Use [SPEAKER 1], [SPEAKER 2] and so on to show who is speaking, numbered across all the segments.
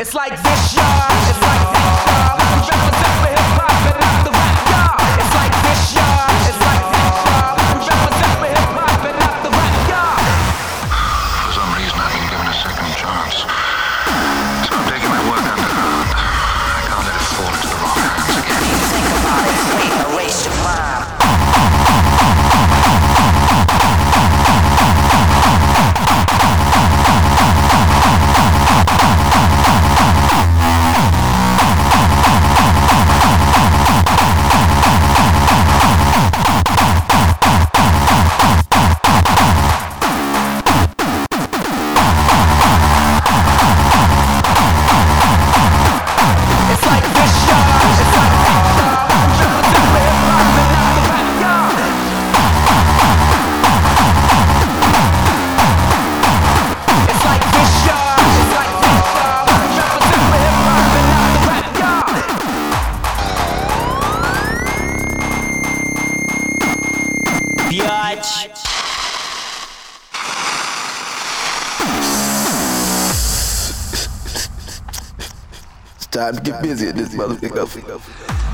[SPEAKER 1] It's like this, y'all. It's
[SPEAKER 2] time to get busy at this motherfucker.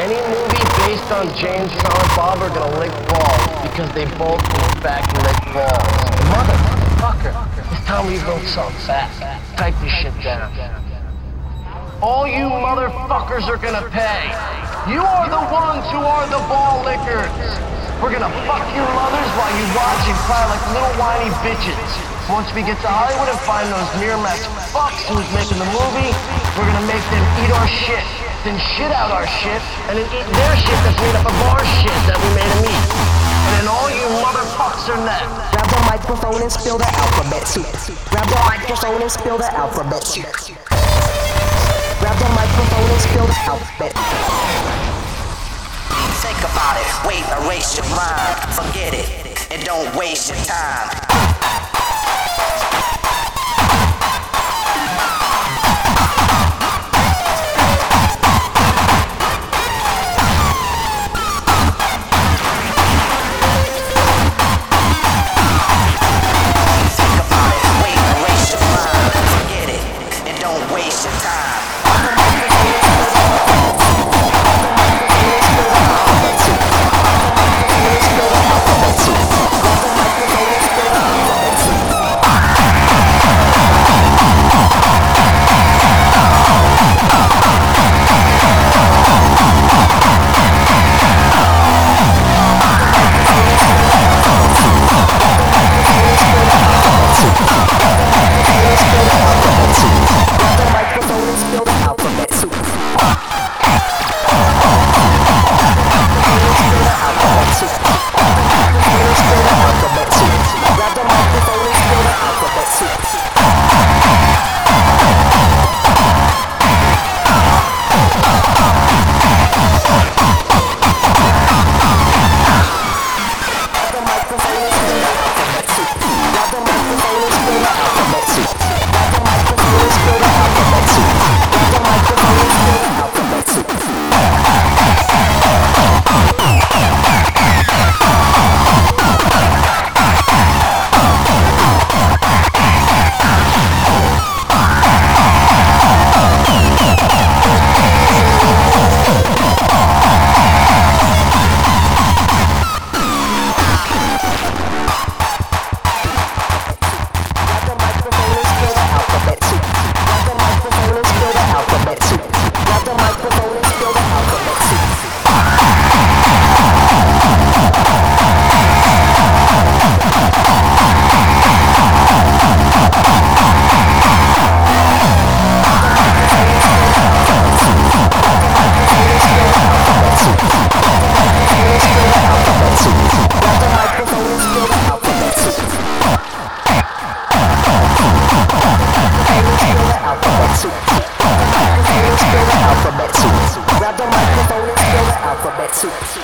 [SPEAKER 3] Any movie based on Jay and Silent Bob are gonna lick balls because they both in fact lick balls. Motherfucker, it's time we build something fast. Type this shit down. All you motherfuckers are gonna pay. You are the ones who are the ball lickers. We're gonna fuck your mothers while you watch and cry like little whiny bitches. Once we get to Hollywood and find those Miramax fucks who's making the movie, we're gonna make them eat our shit, then shit out our shit, and then eat their shit that's made up of our shit that we made them eat. And then all you motherfucks are next.
[SPEAKER 4] Grab the microphone and spill the alphabet soup. Grab the microphone and spill the alphabet soup. Grab the microphone and spill the alphabet.
[SPEAKER 5] Think about it, wait, erase your mind. Forget it, and don't waste your time.
[SPEAKER 4] Soup.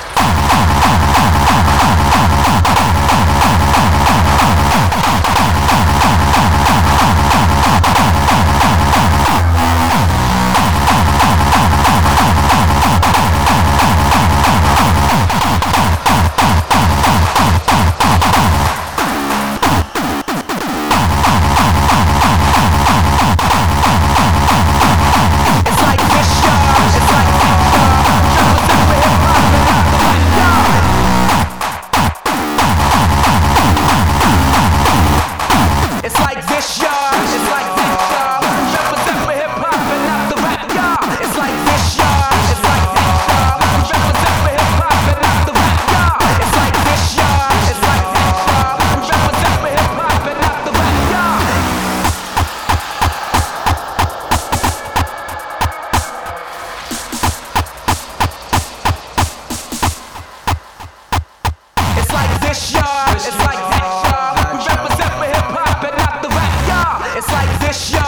[SPEAKER 4] y'all. It's like this, y'all. We represent for hip hop and not the rap, y'all. It's like this, y'all.